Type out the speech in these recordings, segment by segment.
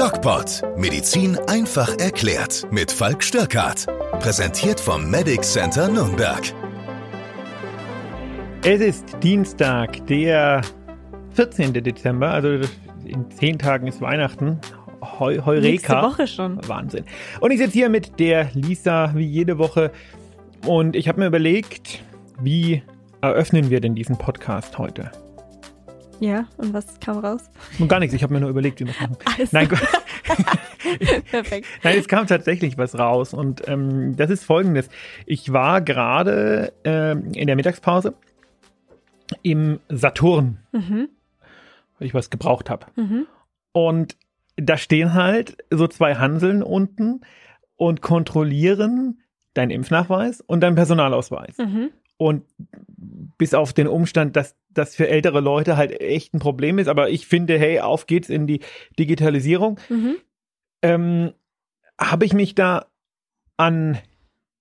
DocPod. Medizin einfach erklärt. Mit Falk Störkart. Präsentiert vom Medic Center Nürnberg. Es ist Dienstag, der 14. Dezember, also in zehn Tagen ist Weihnachten. Heu Heureka. Nächste Woche schon. Wahnsinn. Und ich sitze hier mit der Lisa wie jede Woche und ich habe mir überlegt, wie eröffnen wir denn diesen Podcast heute? Ja, und was kam raus? Und gar nichts, ich habe mir nur überlegt, wie wir das machen. Alles. Nein, Perfekt. Nein, es kam tatsächlich was raus und ähm, das ist folgendes. Ich war gerade ähm, in der Mittagspause im Saturn, Mhm. weil ich was gebraucht habe. Mhm. Und da stehen halt so zwei Hanseln unten und kontrollieren deinen Impfnachweis und deinen Personalausweis. Mhm. Und bis auf den Umstand, dass das für ältere Leute halt echt ein Problem ist, aber ich finde, hey, auf geht's in die Digitalisierung, Mhm. ähm, habe ich mich da an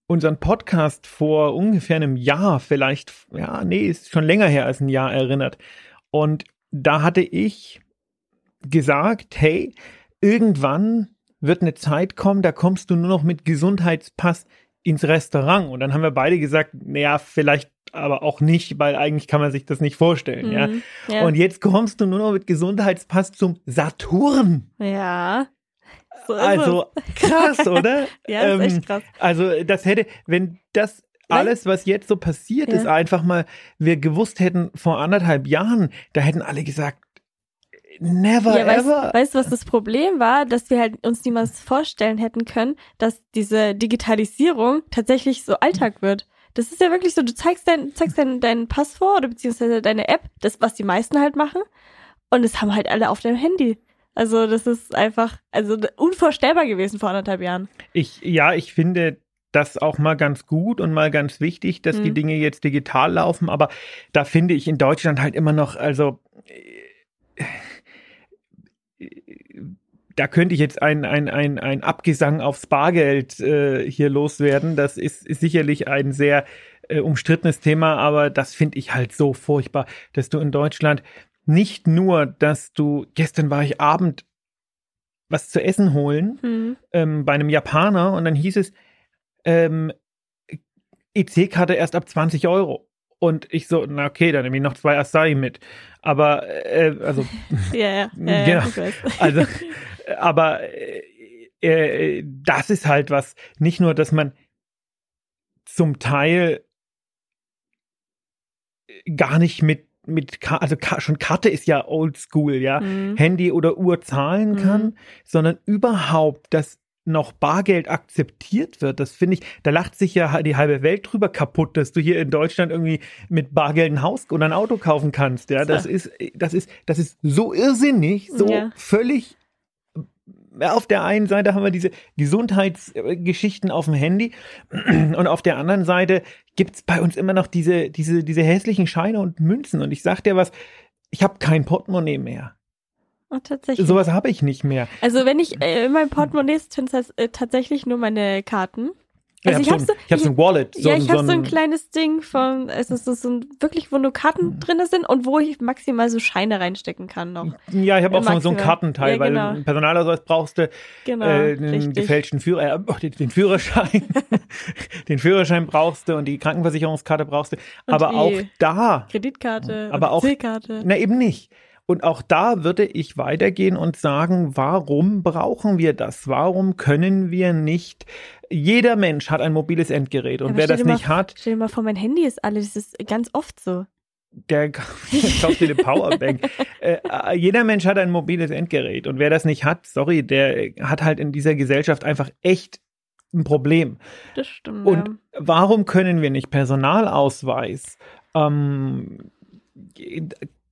unseren Podcast vor ungefähr einem Jahr, vielleicht, ja, nee, ist schon länger her als ein Jahr erinnert. Und da hatte ich gesagt, hey, irgendwann wird eine Zeit kommen, da kommst du nur noch mit Gesundheitspass ins Restaurant. Und dann haben wir beide gesagt, naja, vielleicht aber auch nicht, weil eigentlich kann man sich das nicht vorstellen, ja. Mhm. Ja. Und jetzt kommst du nur noch mit Gesundheitspass zum Saturn. ja. So ist Also krass, oder? ja, ist ähm, echt krass. Also das hätte, wenn das alles, was jetzt so passiert Ja. ist, einfach mal wir gewusst hätten vor anderthalb Jahren, da hätten alle gesagt, never Ja, weißt, ever. weißt du, was das Problem war? Dass wir halt uns niemals vorstellen hätten können, dass diese Digitalisierung tatsächlich so Alltag wird. Das ist ja wirklich so, du zeigst dein, zeigst dein, dein Pass vor oder beziehungsweise deine App, das, was die meisten halt machen. Und das haben halt alle auf dem Handy. Also das ist einfach, also unvorstellbar gewesen vor anderthalb Jahren. Ich, ja, ich finde das auch mal ganz gut und mal ganz wichtig, dass die Mhm. Dinge jetzt digital laufen, aber da finde ich in Deutschland halt immer noch, also äh, da könnte ich jetzt ein, ein, ein, ein Abgesang aufs Bargeld äh, hier loswerden. Das ist, ist sicherlich ein sehr äh, umstrittenes Thema, aber das finde ich halt so furchtbar, dass du in Deutschland nicht nur, dass du, gestern war ich Abend was zu essen holen, Hm. ähm, bei einem Japaner und dann hieß es, ähm, EC-Karte erst ab 20 Euro. Und ich so, na okay, dann nehme ich noch zwei Acai mit. Aber, äh, also, Ja, ja, ja, Genau. also, aber äh, äh, das ist halt was, nicht nur, dass man zum Teil gar nicht mit, mit, also schon Karte ist ja oldschool, ja. Hm. Handy oder Uhr zahlen kann, Mhm. sondern überhaupt, dass noch Bargeld akzeptiert wird. Das finde ich, da lacht sich ja die halbe Welt drüber kaputt, dass du hier in Deutschland irgendwie mit Bargeld ein Haus oder ein Auto kaufen kannst. Ja, das ist, das ist, das ist so irrsinnig, so Ja. völlig. Ja, Auf der einen Seite haben wir diese Gesundheitsgeschichten auf dem Handy und auf der anderen Seite gibt's bei uns immer noch diese, diese, diese hässlichen Scheine und Münzen. Und ich sag dir was, ich habe kein Portemonnaie mehr. Oh, tatsächlich. Sowas habe ich nicht mehr. Also wenn ich äh, in meinem Portemonnaie sind es äh, tatsächlich nur meine Karten. Also ich habe hab so, ich hab so ein Wallet. So, ja, ich so habe so ein ein- kleines Ding von, es ist so, ein, wirklich, wo nur Karten Mhm. drinne sind und wo ich maximal so Scheine reinstecken kann noch. Ja, ich habe auch so, so ein Maximal. Kartenteil, Ja, weil genau. einen Personalausweis brauchst du, Genau, äh, einen richtig. gefälschten Führer, äh, oh, den, den Führerschein, den Führerschein brauchst du und die Krankenversicherungskarte brauchst du. Und aber auch da, Kreditkarte, Aber auch- na eben nicht. Und auch da würde ich weitergehen und sagen, warum brauchen wir das? Warum können wir nicht? Jeder Mensch hat ein mobiles Endgerät und Aber wer das nicht mal, hat, Stell dir mal vor, mein Handy ist alles, das ist ganz oft so. der kauft dir eine Powerbank. äh, äh, jeder Mensch hat ein mobiles Endgerät und wer das nicht hat, sorry, der hat halt in dieser Gesellschaft einfach echt ein Problem. Das stimmt. Und ja. warum können wir nicht Personalausweis, ähm,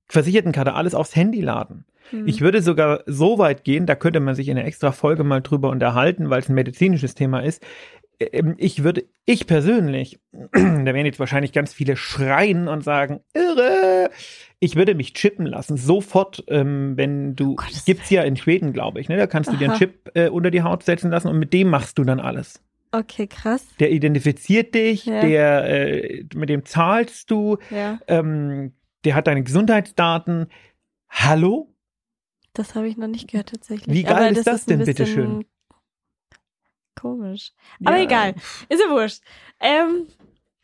Versichertenkarte, alles aufs Handy laden? Hm. Ich würde sogar so weit gehen, da könnte man sich in einer extra Folge mal drüber unterhalten, weil es ein medizinisches Thema ist. Ähm, Ich würde, ich persönlich, da werden jetzt wahrscheinlich ganz viele schreien und sagen, irre, ich würde mich chippen lassen, sofort, ähm, wenn du, Gottes gibt's ja in Schweden, glaube ich, ne? da kannst du dir einen Aha. Chip äh, unter die Haut setzen lassen und mit dem machst du dann alles. Okay, krass. Der identifiziert dich, Ja. der, äh, mit dem zahlst du, Ja. ähm, der hat deine Gesundheitsdaten. Hallo? Das habe ich noch nicht gehört tatsächlich. Wie geil ist das ein denn, bisschen bitteschön? Komisch. Aber Ja. egal. Ist ja wurscht. Ähm,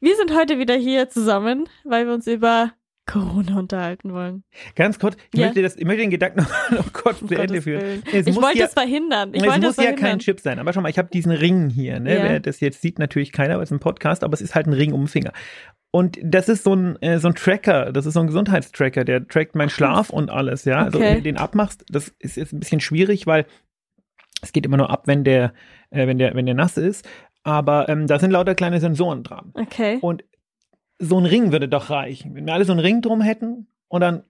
wir sind heute wieder hier zusammen, weil wir uns über Corona unterhalten wollen. Ganz kurz, ich, Ja. möchte, das, ich möchte den Gedanken noch, noch kurz zu Ende führen. Ich wollte ja- es verhindern. Ich es wollte muss es ja verhindern. kein Chip sein. Aber schau mal, ich habe diesen Ring hier. Ne? Ja. Wer das jetzt sieht, natürlich keiner, weil es ist ein Podcast, aber es ist halt ein Ring um den Finger. Und das ist so ein, äh, so ein Tracker, das ist so ein Gesundheitstracker, der trackt meinen Schlaf und alles, ja. Also Okay. wenn du den abmachst, das ist jetzt ein bisschen schwierig, weil es geht immer nur ab, wenn der, äh, wenn der, wenn der nass ist. Aber ähm, da sind lauter kleine Sensoren dran. Okay. Und so ein Ring würde doch reichen. Wenn wir alle so einen Ring drum hätten und dann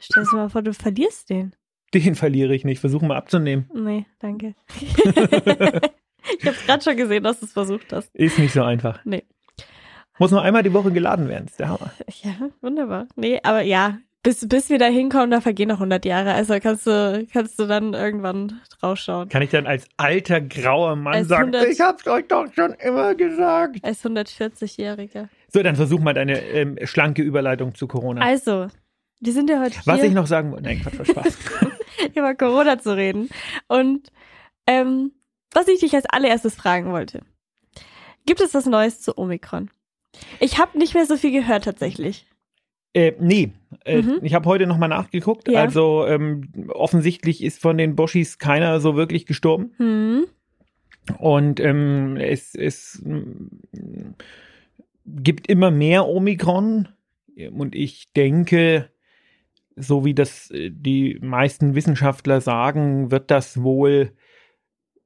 Stell dir mal vor, du verlierst den. den verliere ich nicht. Versuchen wir abzunehmen. Nee, danke. ich habe gerade schon gesehen, dass du es versucht hast. Ist nicht so einfach. Nee. Muss nur einmal die Woche geladen werden. Ist der Hammer. Ja, wunderbar. Nee, aber ja, bis, bis wir da hinkommen, da vergehen noch 100 Jahre. Also kannst du, kannst du dann irgendwann rausschauen. Kann ich dann als alter grauer Mann Als sagen, 100 ich hab's euch doch schon immer gesagt. Als 140-Jähriger. So, dann versuch mal deine ähm, schlanke Überleitung zu Corona. Also, wir sind ja heute Was hier, ich noch sagen wollte, nein, Quatsch, war Spaß. über Corona zu reden. Und ähm, was ich dich als allererstes fragen wollte. Gibt es was Neues zu Omikron? Ich habe nicht mehr so viel gehört tatsächlich. äh, nee, äh, Mhm. ich habe heute nochmal nachgeguckt. Ja. Also ähm, offensichtlich ist von den Boschis keiner so wirklich gestorben. Hm. Und ähm, es, mm, gibt immer mehr Omikron. Und ich denke, so wie das äh, die meisten Wissenschaftler sagen, wird das wohl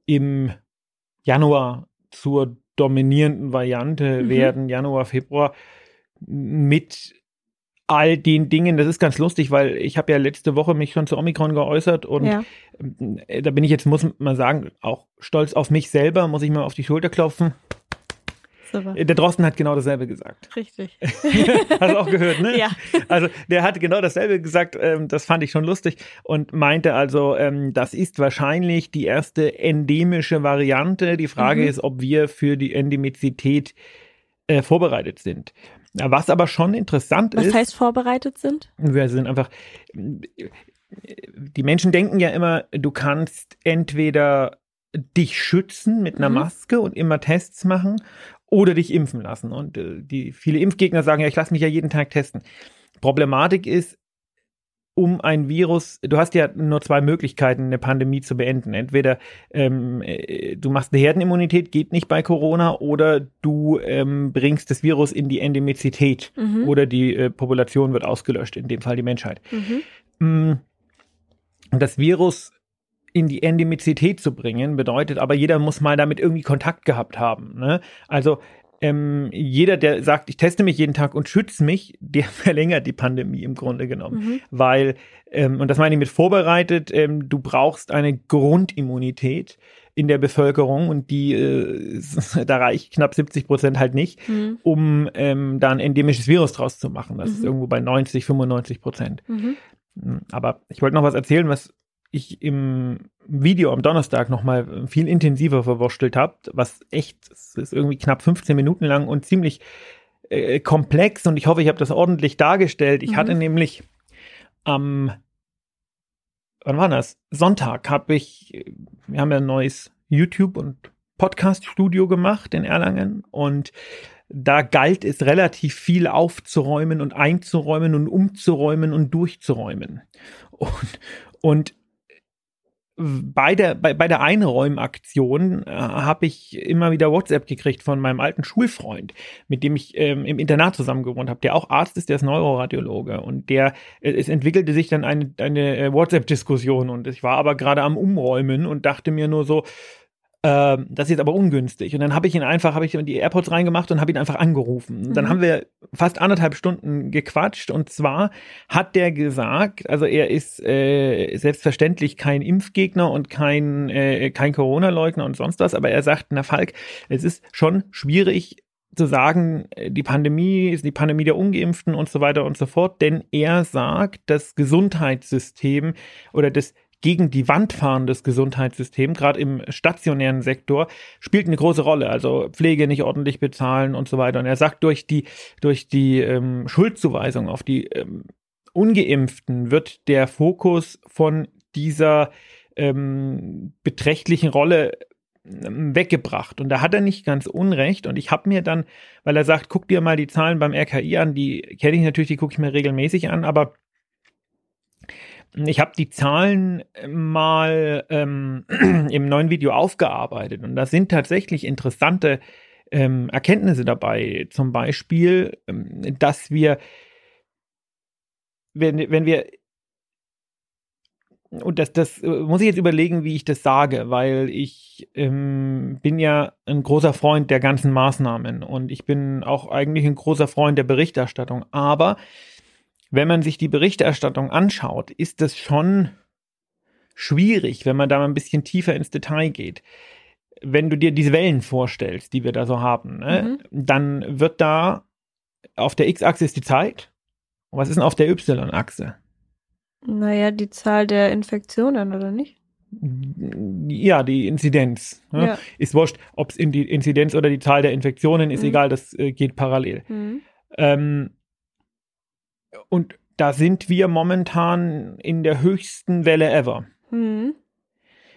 im Januar zur dominierenden Variante Mhm. werden, Januar, Februar, mit all den Dingen. Das ist ganz lustig, weil ich habe ja letzte Woche mich schon zu Omikron geäußert und Ja. äh, da bin ich jetzt, muss man sagen, auch stolz auf mich selber, muss ich mal auf die Schulter klopfen. Super. Äh, Der Drosten hat genau dasselbe gesagt. Richtig. Hast du auch gehört, ne? Ja. Also der hat genau dasselbe gesagt, ähm, das fand ich schon lustig und meinte also, ähm, das ist wahrscheinlich die erste endemische Variante. Die Frage Mhm. ist, ob wir für die Endemizität äh, vorbereitet sind. Was aber schon interessant Was ist, heißt vorbereitet sind? wir sind einfach, die Menschen denken ja immer, du kannst entweder dich schützen mit einer Mhm. Maske und immer Tests machen oder dich impfen lassen. Und äh, die viele Impfgegner sagen ja, ich lasse mich ja jeden Tag testen. Problematik ist, um ein Virus, du hast ja nur zwei Möglichkeiten, eine Pandemie zu beenden. Entweder ähm, äh, du machst eine Herdenimmunität, geht nicht bei Corona, oder du ähm, bringst das Virus in die Endemizität Mhm. oder die äh, Population wird ausgelöscht, in dem Fall die Menschheit. Mhm. Mm, das Virus in die Endemizität zu bringen, bedeutet aber, jeder muss mal damit irgendwie Kontakt gehabt haben. Ne? Also ähm, jeder, der sagt, ich teste mich jeden Tag und schütze mich, der verlängert die Pandemie im Grunde genommen. Mhm. Weil, ähm, und das meine ich mit vorbereitet, ähm, du brauchst eine Grundimmunität in der Bevölkerung und die, äh, da reicht knapp 70 Prozent halt nicht Mhm. um ähm, da ein endemisches Virus draus zu machen. Das ist Mhm. irgendwo bei 90, 95 Prozent. Mhm. Mm, Aber ich wollte noch was erzählen, was ich im Video am Donnerstag nochmal viel intensiver verwurstelt habe, was echt, es ist irgendwie knapp 15 Minuten lang und ziemlich äh, komplex und ich hoffe, ich habe das ordentlich dargestellt. Ich Mhm. hatte nämlich am, wann war das? Sonntag habe ich, wir haben ja ein neues YouTube- und Podcast-Studio gemacht in Erlangen und da galt es relativ viel aufzuräumen und einzuräumen und umzuräumen und durchzuräumen. Und, und bei der, bei, bei der Einräumaktion äh, habe ich immer wieder WhatsApp gekriegt von meinem alten Schulfreund, mit dem ich ähm, im Internat zusammen gewohnt habe, der auch Arzt ist, der ist Neuroradiologe. Und der, äh, es entwickelte sich dann eine, eine äh, WhatsApp-Diskussion und ich war aber gerade am Umräumen und dachte mir nur so, ähm, das ist jetzt aber ungünstig. Und dann habe ich ihn einfach, habe ich in die AirPods reingemacht und habe ihn einfach angerufen. Und dann Mhm. haben wir fast anderthalb Stunden gequatscht. Und zwar hat der gesagt, also er ist äh, selbstverständlich kein Impfgegner und kein, äh, kein Corona-Leugner und sonst was, aber er sagt, na Falk, es ist schon schwierig zu sagen, äh, die Pandemie ist die Pandemie der Ungeimpften und so weiter und so fort, denn er sagt, das Gesundheitssystem oder das gegen die Wand fahrendes Gesundheitssystem, gerade im stationären Sektor, spielt eine große Rolle. Also Pflege nicht ordentlich bezahlen und so weiter. Und er sagt, durch die, durch die ähm, Schuldzuweisung auf die ähm, Ungeimpften wird der Fokus von dieser ähm, beträchtlichen Rolle ähm, weggebracht. Und da hat er nicht ganz unrecht. Und ich habe mir dann, weil er sagt, guck dir mal die Zahlen beim RKI an, die kenne ich natürlich, die gucke ich mir regelmäßig an, aber ich habe die Zahlen mal ähm, im neuen Video aufgearbeitet und da sind tatsächlich interessante ähm, Erkenntnisse dabei. Zum Beispiel, ähm, dass wir, wenn, wenn wir und das, das äh, muss ich jetzt überlegen, wie ich das sage, weil ich ähm, bin ja ein großer Freund der ganzen Maßnahmen und ich bin auch eigentlich ein großer Freund der Berichterstattung. Aber wenn man sich die Berichterstattung anschaut, ist das schon schwierig, wenn man da mal ein bisschen tiefer ins Detail geht. Wenn du dir diese Wellen vorstellst, die wir da so haben, ne, mhm. dann wird da auf der X-Achse ist die Zeit. Und was ist denn auf der Y-Achse? Naja, die Zahl der Infektionen, oder nicht? Ja, die Inzidenz. Ne? Ja. Ist wurscht, ob es in die Inzidenz oder die Zahl der Infektionen ist, mhm. egal, das äh, geht parallel. Mhm. Ähm, und da sind wir momentan in der höchsten Welle ever. Mhm.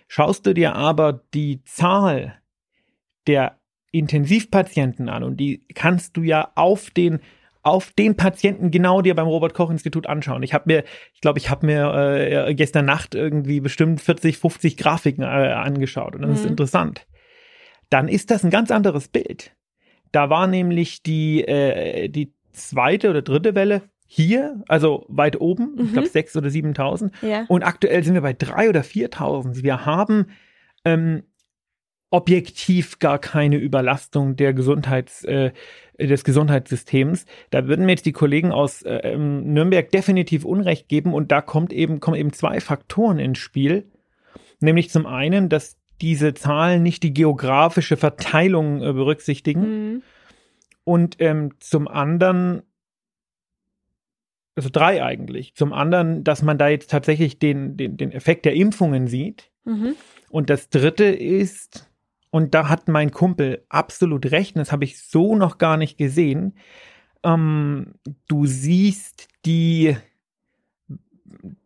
Schaust du dir aber die Zahl der Intensivpatienten an und die kannst du ja auf den auf den Patienten genau dir beim Robert Koch Institut anschauen. Ich habe mir, ich glaube, ich habe mir äh, gestern Nacht irgendwie bestimmt 40, 50 Grafiken äh, angeschaut und das mhm. ist interessant. Dann ist das ein ganz anderes Bild. Da war nämlich die die, die zweite oder dritte Welle hier, also weit oben, mhm. ich glaube 6.000 oder 7.000. Ja. Und aktuell sind wir bei 3.000 oder 4.000. Wir haben ähm, objektiv gar keine Überlastung der Gesundheits, äh, des Gesundheitssystems. Da würden mir jetzt die Kollegen aus äh, ähm, Nürnberg definitiv Unrecht geben und da kommt eben, kommen eben zwei Faktoren ins Spiel. Nämlich zum einen, dass diese Zahlen nicht die geografische Verteilung äh, berücksichtigen. Mhm. Und ähm, zum anderen also drei eigentlich. Zum anderen, dass man da jetzt tatsächlich den, den, den Effekt der Impfungen sieht. Mhm. Und das dritte ist, und da hat mein Kumpel absolut recht, und das habe ich so noch gar nicht gesehen, ähm, du siehst die,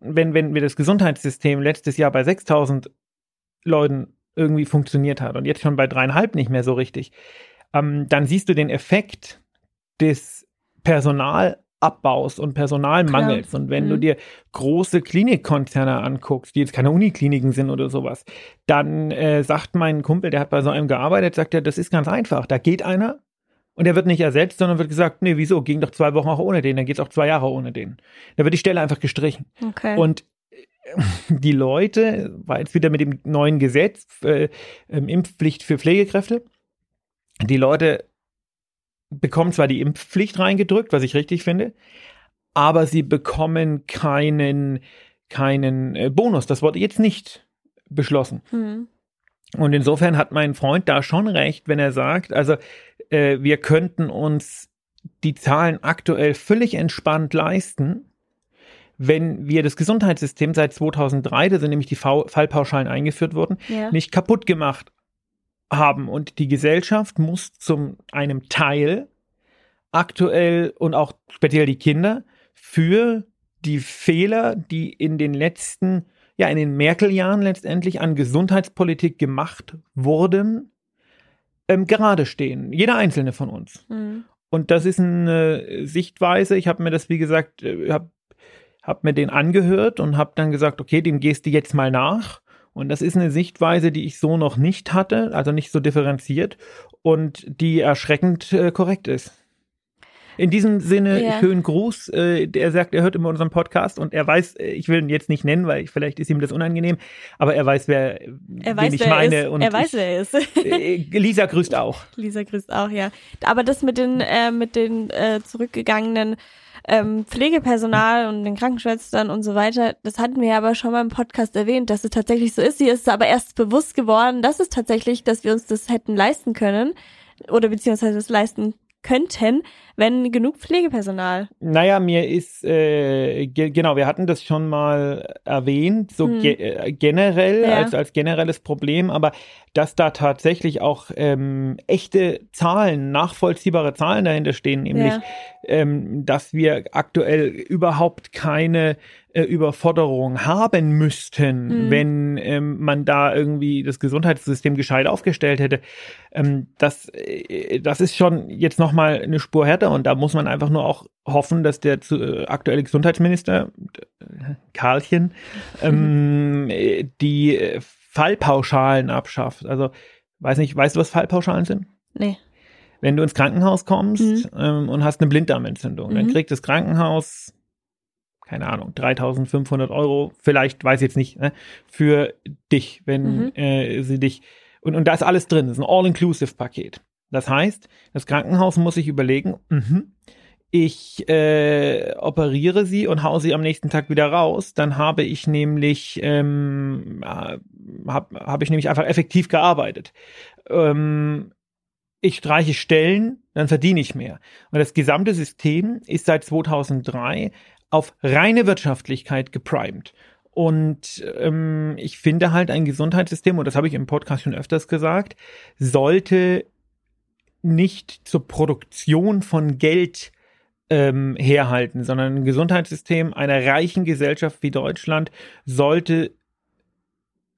wenn, wenn wir das Gesundheitssystem letztes Jahr bei 6000 Leuten irgendwie funktioniert hat und jetzt schon bei dreieinhalb nicht mehr so richtig, ähm, dann siehst du den Effekt des Personal Abbaus und Personalmangels. Klar. Und wenn mhm. du dir große Klinikkonzerne anguckst, die jetzt keine Unikliniken sind oder sowas, dann äh, sagt mein Kumpel, der hat bei so einem gearbeitet, sagt er, das ist ganz einfach. Da geht einer und der wird nicht ersetzt, sondern wird gesagt, nee, wieso? Ging doch zwei Wochen auch ohne den, dann geht es auch zwei Jahre ohne den. Da wird die Stelle einfach gestrichen. Okay. Und äh, die Leute, war jetzt wieder mit dem neuen Gesetz, äh, Impfpflicht für Pflegekräfte, die Leute bekommen zwar die Impfpflicht reingedrückt, was ich richtig finde, aber sie bekommen keinen, keinen äh, Bonus. Das wurde jetzt nicht beschlossen. Mhm. Und insofern hat mein Freund da schon recht, wenn er sagt, also äh, wir könnten uns die Zahlen aktuell völlig entspannt leisten, wenn wir das Gesundheitssystem seit 2003, da sind nämlich die Fallpauschalen eingeführt worden, ja. nicht kaputt gemacht haben. Und die Gesellschaft muss zum einem Teil aktuell und auch speziell die Kinder für die Fehler, die in den letzten, ja, in den Merkel-Jahren letztendlich an Gesundheitspolitik gemacht wurden, ähm, gerade stehen. Jeder einzelne von uns. Mhm. Und das ist eine Sichtweise. Ich habe mir das, wie gesagt, äh, habe hab mir den angehört und habe dann gesagt, okay, dem gehst du jetzt mal nach. Und das ist eine Sichtweise, die ich so noch nicht hatte, also nicht so differenziert und die erschreckend äh, korrekt ist. In diesem Sinne, ja. schönen Gruß. Äh, er sagt, er hört immer unseren Podcast und er weiß, äh, ich will ihn jetzt nicht nennen, weil ich, vielleicht ist ihm das unangenehm, aber er weiß, wer, er weiß, ich meine. Er, und er weiß, ich, wer er ist. Äh, Lisa grüßt auch. Lisa grüßt auch, ja. Aber das mit den, äh, mit den äh, zurückgegangenen ähm, Pflegepersonal und den Krankenschwestern und so weiter, das hatten wir ja aber schon mal im Podcast erwähnt, dass es tatsächlich so ist. Hier ist aber erst bewusst geworden, dass es tatsächlich, dass wir uns das hätten leisten können oder beziehungsweise es leisten könnten, wenn genug Pflegepersonal. Naja, mir ist, äh, ge genau, wir hatten das schon mal erwähnt, so Hm. ge äh, generell, Ja. als, als generelles Problem, aber dass da tatsächlich auch ähm, echte Zahlen, nachvollziehbare Zahlen dahinter stehen, nämlich, Ja. ähm, dass wir aktuell überhaupt keine äh, Überforderung haben müssten, Mhm. wenn ähm, man da irgendwie das Gesundheitssystem gescheit aufgestellt hätte. Ähm, das, äh, das ist schon jetzt nochmal eine Spur härter und da muss man einfach nur auch hoffen, dass der zu, äh, aktuelle Gesundheitsminister, äh, Karlchen, ähm, äh, die äh, Fallpauschalen abschafft. Also, weiß nicht, weißt du, was Fallpauschalen sind? Nee. Wenn du ins Krankenhaus kommst Mhm. ähm, und hast eine Blinddarmentzündung, dann Mhm. kriegt das Krankenhaus, keine Ahnung, 3500 Euro, vielleicht, weiß ich jetzt nicht, ne, für dich, wenn Mhm. äh, sie dich, und, und da ist alles drin, das ist ein All-Inclusive-Paket. Das heißt, das Krankenhaus muss sich überlegen, mhm, ich äh, operiere sie und hau sie am nächsten Tag wieder raus, dann habe ich nämlich ähm, äh, habe hab ich nämlich einfach effektiv gearbeitet. Ähm, ich streiche Stellen, dann verdiene ich mehr. Und das gesamte System ist seit 2003 auf reine Wirtschaftlichkeit geprimed. Und ähm, ich finde halt ein Gesundheitssystem, und das habe ich im Podcast schon öfters gesagt, sollte nicht zur Produktion von Geld ähm, herhalten, sondern ein Gesundheitssystem einer reichen Gesellschaft wie Deutschland sollte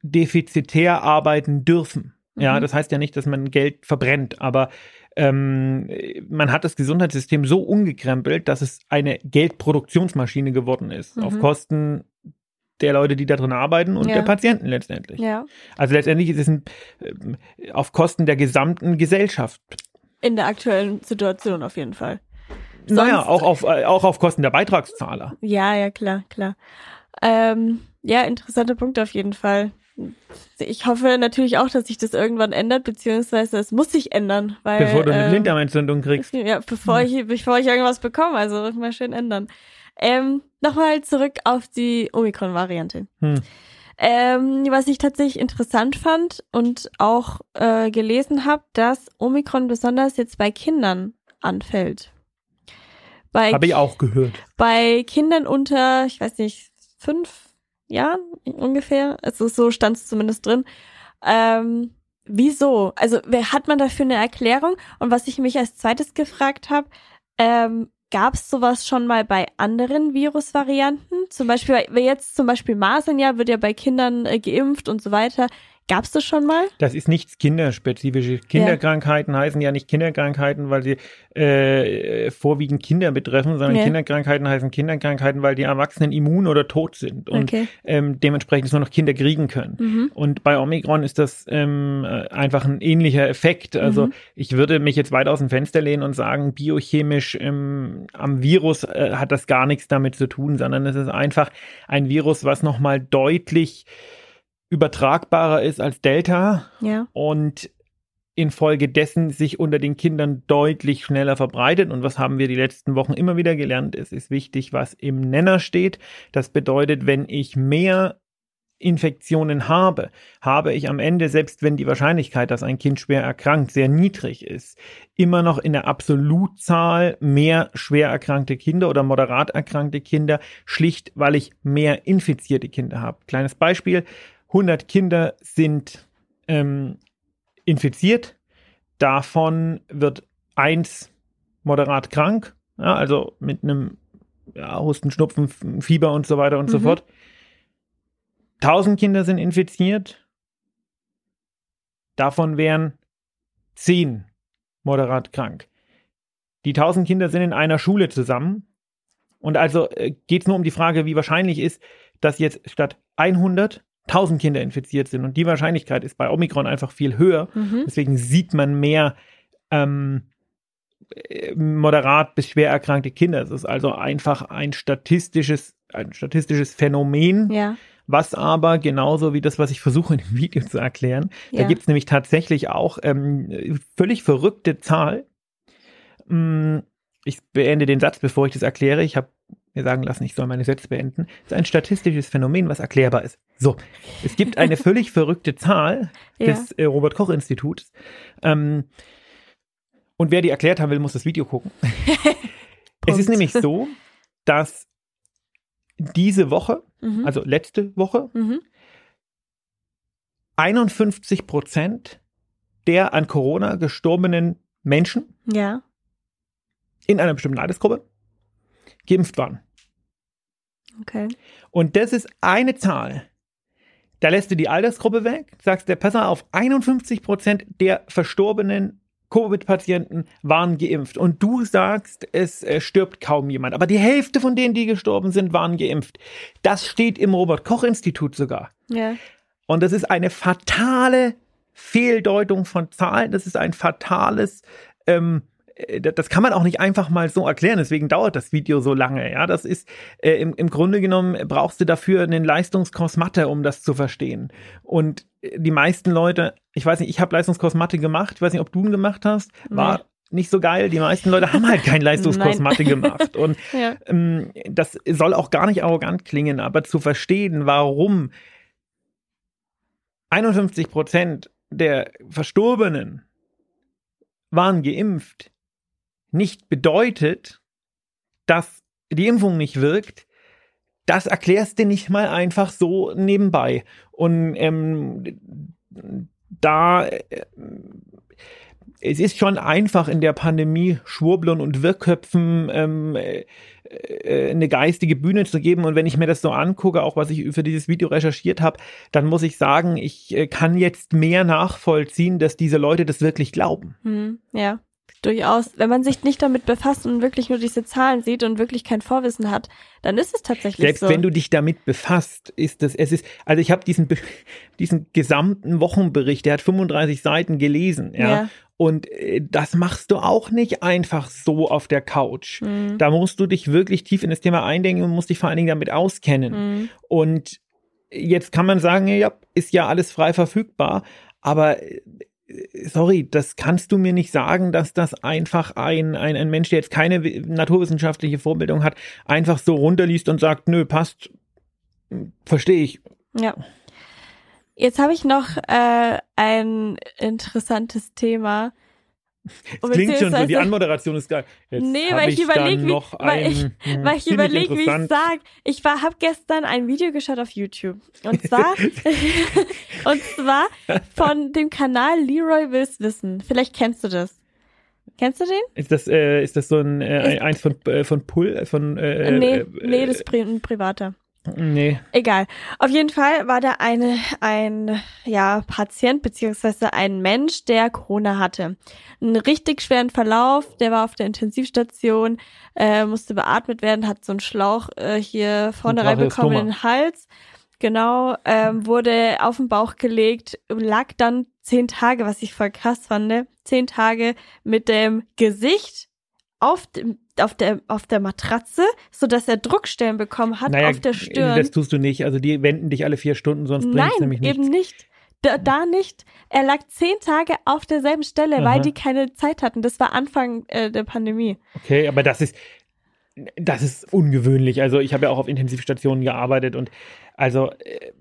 defizitär arbeiten dürfen. Ja, Mhm. das heißt ja nicht, dass man Geld verbrennt, aber ähm, man hat das Gesundheitssystem so umgekrempelt, dass es eine Geldproduktionsmaschine geworden ist, Mhm. auf Kosten der Leute, die da drin arbeiten und Ja. der Patienten letztendlich. Ja. Also letztendlich ist es ein, ähm, auf Kosten der gesamten Gesellschaft. In der aktuellen Situation auf jeden Fall. Naja, auch auf, äh, auch auf Kosten der Beitragszahler. Ja, ja, klar, klar. Ähm, ja, interessanter Punkt auf jeden Fall. Ich hoffe natürlich auch, dass sich das irgendwann ändert, beziehungsweise es muss sich ändern, weil Bevor du eine ähm, Blinddarmentzündung kriegst. Ja, bevor ich, bevor ich irgendwas bekomme, also mal schön ändern. Ähm, Nochmal zurück auf die Omikron-Variante. Hm. Ähm, was ich tatsächlich interessant fand und auch äh, gelesen habe, dass Omikron besonders jetzt bei Kindern anfällt. Bei, Habe ich auch gehört. bei Kindern unter, ich weiß nicht, fünf Jahren ungefähr, also so stand es zumindest drin. Ähm, wieso? Also wer hat man dafür eine Erklärung? Und was ich mich als zweites gefragt habe, ähm, gab es sowas schon mal bei anderen Virusvarianten? Zum Beispiel, weil jetzt zum Beispiel Masern ja wird ja bei Kindern äh, geimpft und so weiter. Gab es das schon mal? Das ist nichts Kinderspezifisches. Kinderkrankheiten heißen ja nicht Kinderkrankheiten, weil sie äh, vorwiegend Kinder betreffen, sondern Ja. Kinderkrankheiten heißen Kinderkrankheiten, weil die Erwachsenen immun oder tot sind und Okay. ähm, dementsprechend nur noch Kinder kriegen können. Mhm. Und bei Omikron ist das ähm, äh, einfach ein ähnlicher Effekt. Also Mhm. ich würde mich jetzt weit aus dem Fenster lehnen und sagen, biochemisch ähm, am Virus äh, hat das gar nichts damit zu tun, sondern es ist einfach ein Virus, was nochmal deutlich übertragbarer ist als Delta Ja. und infolgedessen sich unter den Kindern deutlich schneller verbreitet. Und was haben wir die letzten Wochen immer wieder gelernt? Es ist wichtig, was im Nenner steht. Das bedeutet, wenn ich mehr Infektionen habe, habe ich am Ende, selbst wenn die Wahrscheinlichkeit, dass ein Kind schwer erkrankt, sehr niedrig ist, immer noch in der Absolutzahl mehr schwer erkrankte Kinder oder moderat erkrankte Kinder, schlicht weil ich mehr infizierte Kinder habe. Kleines Beispiel, 100 Kinder sind ähm, infiziert, davon wird eins moderat krank, ja, also mit einem ja, Husten, Schnupfen, Fieber und so weiter und so Mhm. fort. 1000 Kinder sind infiziert, davon wären 10 moderat krank. Die 1000 Kinder sind in einer Schule zusammen und also äh, geht es nur um die Frage, wie wahrscheinlich ist, dass jetzt statt 100 1000 Kinder infiziert sind und die Wahrscheinlichkeit ist bei Omikron einfach viel höher. Mhm. Deswegen sieht man mehr ähm, äh, moderat bis schwer erkrankte Kinder. Es ist also einfach ein statistisches, ein statistisches Phänomen, Ja. was aber genauso wie das, was ich versuche in dem Video zu erklären, da Ja. gibt es nämlich tatsächlich auch ähm, völlig verrückte Zahl. Mm, Ich beende den Satz, bevor ich das erkläre. Ich habe mir sagen lassen, ich soll meine Sätze beenden. Es ist ein statistisches Phänomen, was erklärbar ist. So, es gibt eine völlig verrückte Zahl Ja. des äh, Robert Koch Instituts. Ähm, Und wer die erklärt haben will, muss das Video gucken. es ist nämlich so, dass diese Woche, Mhm. also letzte Woche, Mhm. 51 Prozent der an Corona gestorbenen Menschen Ja. in einer bestimmten Altersgruppe geimpft waren. Okay. Und das ist eine Zahl. Da lässt du die Altersgruppe weg, sagst der Passer auf 51 Prozent der verstorbenen Covid-Patienten waren geimpft. Und du sagst, es äh, stirbt kaum jemand. Aber die Hälfte von denen, die gestorben sind, waren geimpft. Das steht im Robert-Koch-Institut sogar. Ja. Und das ist eine fatale Fehldeutung von Zahlen. Das ist ein fatales, ähm, äh, das kann man auch nicht einfach mal so erklären. Deswegen dauert das Video so lange. Ja, das ist äh, im, im Grunde genommen brauchst du dafür einen Leistungskurs Mathe, um das zu verstehen. Und äh, die meisten Leute, ich weiß nicht, ich habe Leistungskurs Mathe gemacht. Ich weiß nicht, ob du ihn gemacht hast. War Nee. nicht so geil. Die meisten Leute haben halt keinen Leistungskurs. Mathe gemacht. Und Ja. ähm, das soll auch gar nicht arrogant klingen, aber zu verstehen, warum 51 Prozent der Verstorbenen waren geimpft, nicht bedeutet, dass die Impfung nicht wirkt, das erklärst du nicht mal einfach so nebenbei. Und ähm, da äh, es ist schon einfach in der Pandemie Schwurblern und Wirrköpfen ähm, äh, äh, eine geistige Bühne zu geben. Und wenn ich mir das so angucke, auch was ich für dieses Video recherchiert habe, dann muss ich sagen, ich äh, kann jetzt mehr nachvollziehen, dass diese Leute das wirklich glauben. Hm, ja, durchaus. Wenn man sich nicht damit befasst und wirklich nur diese Zahlen sieht und wirklich kein Vorwissen hat, dann ist es tatsächlich Selbst so. wenn du dich damit befasst, ist das, es ist, also ich habe diesen, diesen gesamten Wochenbericht, der hat 35 Seiten gelesen, ja. Ja. Und äh, das machst du auch nicht einfach so auf der Couch. Hm, Da musst du dich wirklich tief in das Thema eindenken und musst dich vor allen Dingen damit auskennen. hm, Und jetzt kann man sagen, ja, ist ja alles frei verfügbar, aber äh, sorry, das kannst du mir nicht sagen, dass das einfach ein, ein, ein Mensch, der jetzt keine wi- naturwissenschaftliche Vorbildung hat, einfach so runterliest und sagt, nö, passt, verstehe ich. ja. Jetzt habe ich noch äh, ein interessantes Thema. Es klingt schon so, die Anmoderation ist geil. Jetzt Nee, weil ich dann überleg, wie- weil ich- Weil ich find überlege, wie ich interessant. sag. Ich war, habe gestern ein Video geschaut auf YouTube. Und zwar, und zwar von dem Kanal Leroy Wills Wissen. Vielleicht kennst du das. Kennst du den? Ist das, äh, ist das so ein, äh, Ist- eins von, äh, von Pull, von, äh, nee, äh, nee, das ist pri ein privater. Nee. Egal. Auf jeden Fall war da eine, ein ja, Patient beziehungsweise ein Mensch, der Corona hatte. Einen richtig schweren Verlauf, der war auf der Intensivstation, äh, musste beatmet werden, hat so einen Schlauch äh, hier vorne Ein reinbekommen in den Hals. Genau, ähm, wurde auf den Bauch gelegt, lag dann zehn Tage, was ich voll krass fand, zehn Tage mit dem Gesicht auf dem auf der auf der Matratze, so dass er Druckstellen bekommen hat naja, auf der Stirn. das tust du nicht. Also die wenden dich alle vier Stunden, sonst bringt es nämlich nichts. eben nicht. Da, da nicht. Er lag zehn Tage auf derselben Stelle, Aha. weil die keine Zeit hatten. Das war Anfang äh, der Pandemie. Okay, aber das ist, das ist ungewöhnlich. Also ich habe ja auch auf Intensivstationen gearbeitet und also äh,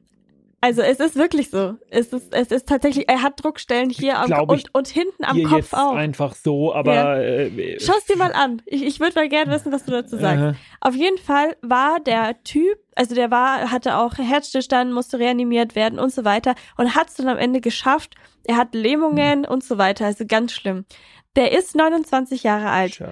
Also es ist wirklich so. Es ist, es ist tatsächlich, er hat Druckstellen hier am, und, und hinten am Kopf jetzt auch. einfach so, aber Ja. äh, Schau es dir mal an. Ich, ich würde mal gerne wissen, was du dazu sagst. aha. Auf jeden Fall war der Typ, also der war, hatte auch Herzstillstand, musste reanimiert werden und so weiter und hat es dann am Ende geschafft. Er hat Lähmungen und so weiter, also ganz schlimm. Der ist 29 Jahre alt.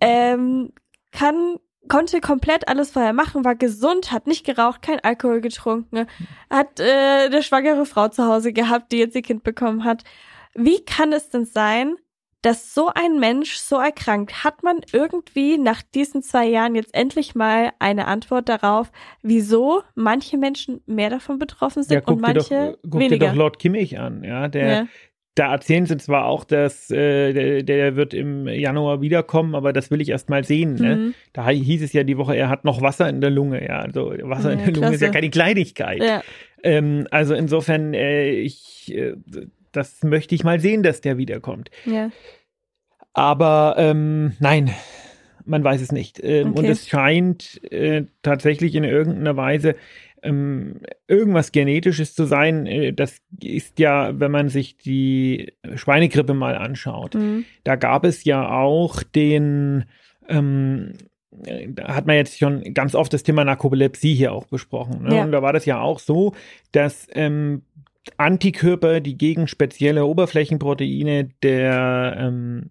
Ähm, kann, konnte komplett alles vorher machen, war gesund, hat nicht geraucht, kein Alkohol getrunken, hat äh, eine schwangere Frau zu Hause gehabt, die jetzt ihr Kind bekommen hat. Wie kann es denn sein, dass so ein Mensch so erkrankt? Hat man irgendwie nach diesen zwei Jahren jetzt endlich mal eine Antwort darauf, wieso manche Menschen mehr davon betroffen sind Ja, guck, und dir doch, manche guck dir weniger? doch Lord Kimmich an, ja, der, ja. Da erzählen sie zwar auch, dass äh, der, der wird im Januar wiederkommen, aber das will ich erst mal sehen. Ne? Mhm. Da hieß es ja die Woche, er hat noch Wasser in der Lunge. Ja, also Wasser in Ja, der Lunge ist ja klasse. keine Kleinigkeit. ja. Ähm, also insofern, äh, ich, äh, das möchte ich mal sehen, dass der wiederkommt. ja. Aber ähm, nein, man weiß es nicht. Ähm, Okay. Und es scheint äh, tatsächlich in irgendeiner Weise ähm, irgendwas Genetisches zu sein. Äh, das ist ja, wenn man sich die Schweinegrippe mal anschaut. Mhm. Da gab es ja auch den, ähm, da hat man jetzt schon ganz oft das Thema Narkolepsie hier auch besprochen. Ne? Ja. Und da war das ja auch so, dass ähm, Antikörper, die gegen spezielle Oberflächenproteine der, ähm,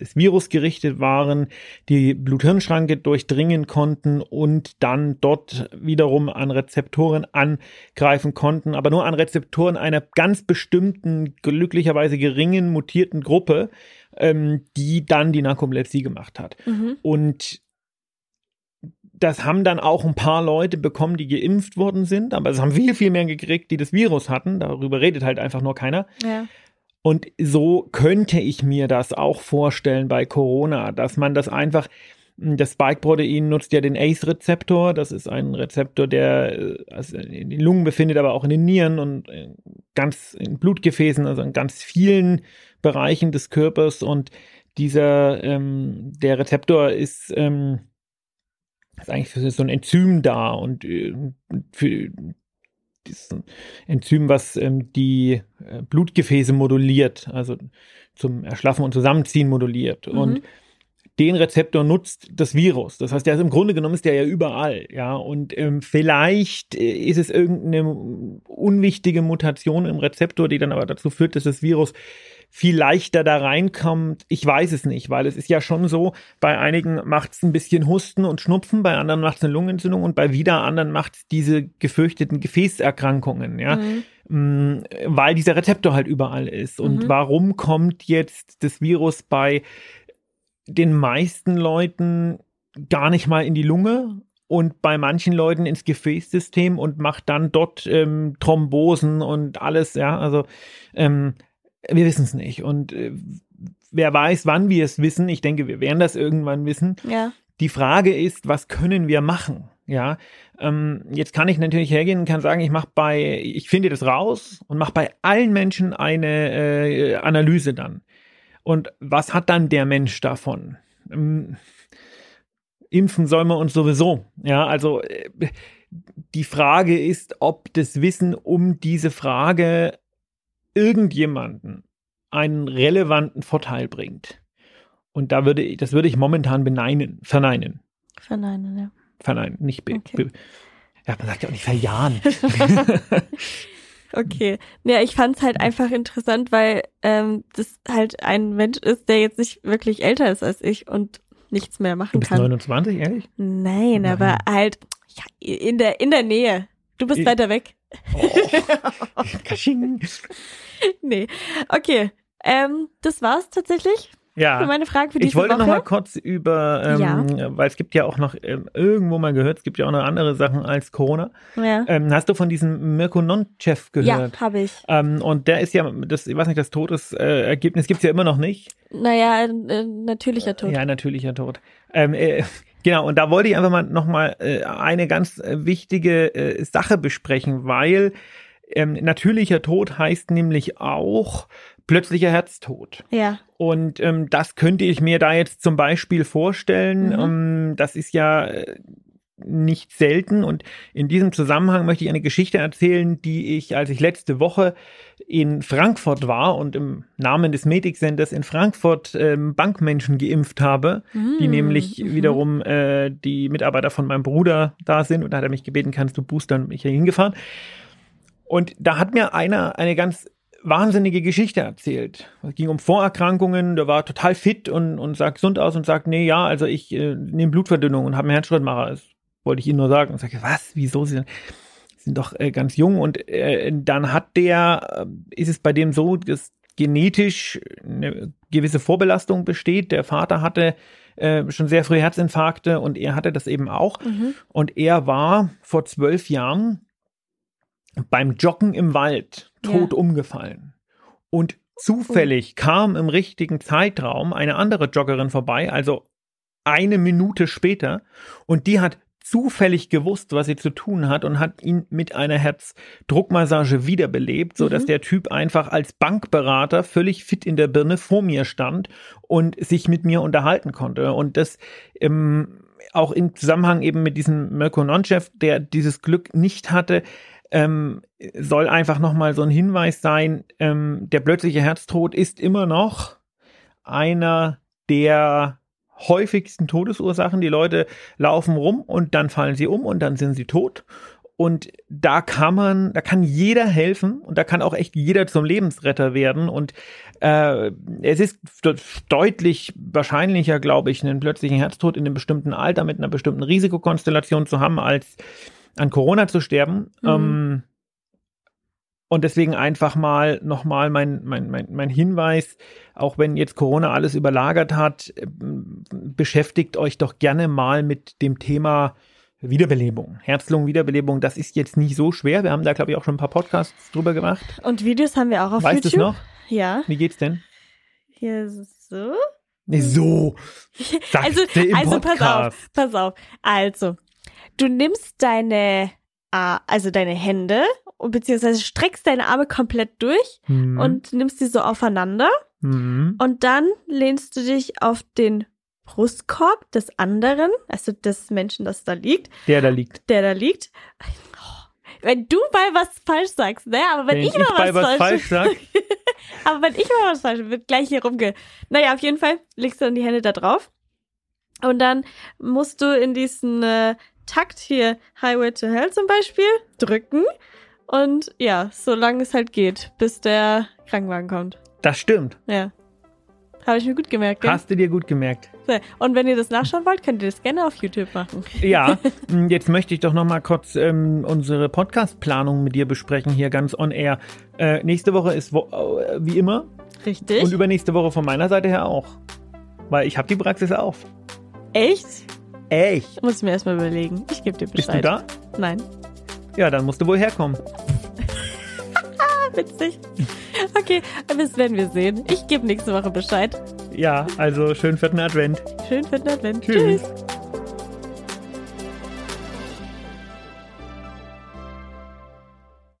des Virus gerichtet waren, die Blut-Hirn-Schranke durchdringen konnten und dann dort wiederum an Rezeptoren angreifen konnten, aber nur an Rezeptoren einer ganz bestimmten, glücklicherweise geringen mutierten Gruppe, ähm, die dann die Narkolepsie gemacht hat. Mhm. Und das haben dann auch ein paar Leute bekommen, die geimpft worden sind, aber es haben viel, viel mehr gekriegt, die das Virus hatten. Darüber redet halt einfach nur keiner. Ja. Und so könnte ich mir das auch vorstellen bei Corona, dass man das einfach, das Spike-Protein nutzt ja den ACE-Rezeptor. Das ist ein Rezeptor, der äh, also in den Lungen befindet, aber auch in den Nieren und äh, ganz in Blutgefäßen, also in ganz vielen Bereichen des Körpers. Und dieser, ähm, der Rezeptor ist, ähm, ist eigentlich für so ein Enzym da und äh, für dieses Enzym, was ähm, die äh, Blutgefäße moduliert, also zum Erschlaffen und Zusammenziehen moduliert. Mhm. Und den Rezeptor nutzt das Virus. Das heißt, der ist im Grunde genommen ist der ja überall, ja. Und ähm, vielleicht äh, ist es irgendeine unwichtige Mutation im Rezeptor, die dann aber dazu führt, dass das Virus viel leichter da reinkommt. Ich weiß es nicht, weil es ist ja schon so, bei einigen macht es ein bisschen Husten und Schnupfen, bei anderen macht es eine Lungenentzündung und bei wieder anderen macht es diese gefürchteten Gefäßerkrankungen, ja. Mhm. Mm, Weil dieser Rezeptor halt überall ist. Und Mhm. warum kommt jetzt das Virus bei den meisten Leuten gar nicht mal in die Lunge und bei manchen Leuten ins Gefäßsystem und macht dann dort ähm, Thrombosen und alles, ja, also ähm, wir wissen es nicht. Und äh, wer weiß, wann wir es wissen. Ich denke, wir werden das irgendwann wissen. Ja. Die Frage ist, was können wir machen? Ja, ähm, jetzt kann ich natürlich hergehen und kann sagen, ich mache bei, ich finde das raus und mache bei allen Menschen eine äh, Analyse dann. Und was hat dann der Mensch davon? Ähm, impfen soll man uns sowieso. Ja, also äh, die Frage ist, ob das Wissen um diese Frage irgendjemanden einen relevanten Vorteil bringt. Und da würde ich, das würde ich momentan beneinen, verneinen. Verneinen, ja. Verneinen, nicht be, Okay. be ja, man sagt ja auch nicht verjahren. Okay. Ja, ich fand's halt einfach interessant, weil ähm, das halt ein Mensch ist, der jetzt nicht wirklich älter ist als ich und nichts mehr du machen bist kann. 29, ehrlich? Nein, Nein. aber halt ja, in der in der Nähe. Du bist Ich- weiter weg. Oh. Kasching. nee. Okay. Ähm, das war's tatsächlich für Ja. meine Fragen für diese Ich wollte Woche. noch mal kurz über, ähm, weil es gibt ja auch noch ähm, irgendwo mal gehört, es gibt ja auch noch andere Sachen als Corona. ja, Ähm, hast du von diesem Mirko Nonchev ja gehört? habe ich. Ähm, und der ist ja, das, ich weiß nicht, das Todesergebnis äh, Ergebnis gibt's ja immer noch nicht. Naja, äh, natürlicher Tod. Ja, natürlicher Tod. Ähm, äh, genau, und da wollte ich einfach mal nochmal äh, eine ganz äh, wichtige äh, Sache besprechen, weil ähm, natürlicher Tod heißt nämlich auch plötzlicher Herztod. Ja. Und ähm, das könnte ich mir da jetzt zum Beispiel vorstellen. Mhm. Ähm, das ist ja äh, nicht selten. Und in diesem Zusammenhang möchte ich eine Geschichte erzählen, die ich, als ich letzte Woche in Frankfurt war und im Namen des Medic Centers in Frankfurt ähm, Bankmenschen geimpft habe, die Mm, nämlich mhm. wiederum äh, die Mitarbeiter von meinem Bruder da sind. Und da hat er mich gebeten, kannst du boostern? Bin ich hier hingefahren. Und da hat mir einer eine ganz wahnsinnige Geschichte erzählt. Es ging um Vorerkrankungen, der war total fit und, und sah gesund aus und sagt, nee, ja, also ich äh, nehme Blutverdünnung und habe einen Herzschrittmacher. Das wollte ich Ihnen nur sagen. Und sage, was, wieso? Sie sind, sind doch äh, ganz jung. Und äh, dann hat der, äh, ist es bei dem so, dass genetisch eine gewisse Vorbelastung besteht. Der Vater hatte äh, schon sehr früh Herzinfarkte und er hatte das eben auch. Mhm. Und er war vor zwölf Jahren beim Joggen im Wald tot Ja. umgefallen. Und zufällig kam im richtigen Zeitraum eine andere Joggerin vorbei, also eine Minute später, und die hat zufällig gewusst, was sie zu tun hat und hat ihn mit einer Herzdruckmassage wiederbelebt, so dass Mhm. der Typ einfach als Bankberater völlig fit in der Birne vor mir stand und sich mit mir unterhalten konnte. Und das ähm, auch im Zusammenhang eben mit diesem Mirko Nonchev, der dieses Glück nicht hatte, ähm, soll einfach nochmal so ein Hinweis sein, ähm, der plötzliche Herztod ist immer noch einer der häufigsten Todesursachen. Die Leute laufen rum und dann fallen sie um und dann sind sie tot. Und da kann man, da kann jeder helfen und da kann auch echt jeder zum Lebensretter werden. Und äh, es ist deutlich wahrscheinlicher, glaube ich, einen plötzlichen Herztod in einem bestimmten Alter mit einer bestimmten Risikokonstellation zu haben, als an Corona zu sterben. Mhm. Ähm, und deswegen einfach mal nochmal mein, mein, mein, mein Hinweis, auch wenn jetzt Corona alles überlagert hat, beschäftigt euch doch gerne mal mit dem Thema Wiederbelebung, Herz-Lungen-Wiederbelebung, das ist jetzt nicht so schwer. Wir haben da, glaube ich, auch schon ein paar Podcasts drüber gemacht. Und Videos haben wir auch auf weißt YouTube. Weißt du noch? Ja. Wie geht's denn? Hier so. Nee, so. also, also pass auf, pass auf. Also, du nimmst deine, also deine Hände, beziehungsweise streckst deine Arme komplett durch mhm. und nimmst sie so aufeinander. Mhm. Und dann lehnst du dich auf den Brustkorb des anderen, also des Menschen, das da liegt. Der da liegt. Der da liegt. Wenn du mal was falsch sagst, ne? Aber wenn, wenn ich, mal ich was, was falsch, sag. aber wenn ich mal was falsch wird gleich hier rumge. Naja, auf jeden Fall legst du dann die Hände da drauf. Und dann musst du in diesen äh, Takt hier, Highway to Hell zum Beispiel, drücken. Und ja, solange es halt geht, bis der Krankenwagen kommt. Das stimmt. Ja. Habe ich mir gut gemerkt, gell? Hast du dir gut gemerkt. Und wenn ihr das nachschauen wollt, könnt ihr das gerne auf YouTube machen. Ja, jetzt möchte ich doch noch mal kurz ähm, unsere Podcast-Planung mit dir besprechen, hier ganz on air. Äh, nächste Woche ist wo äh, wie immer. Richtig. Und übernächste Woche von meiner Seite her auch. Weil ich habe die Praxis auf. Echt? Echt? Muss ich mir erstmal überlegen. Ich gebe dir Bescheid. Bist du da? Nein. Ja, dann musst du wohl herkommen. Witzig. Okay, das werden wir sehen. Ich gebe nächste Woche Bescheid. Ja, also schönen vierten Advent. Schönen vierten Advent. Tschüss. Tschüss.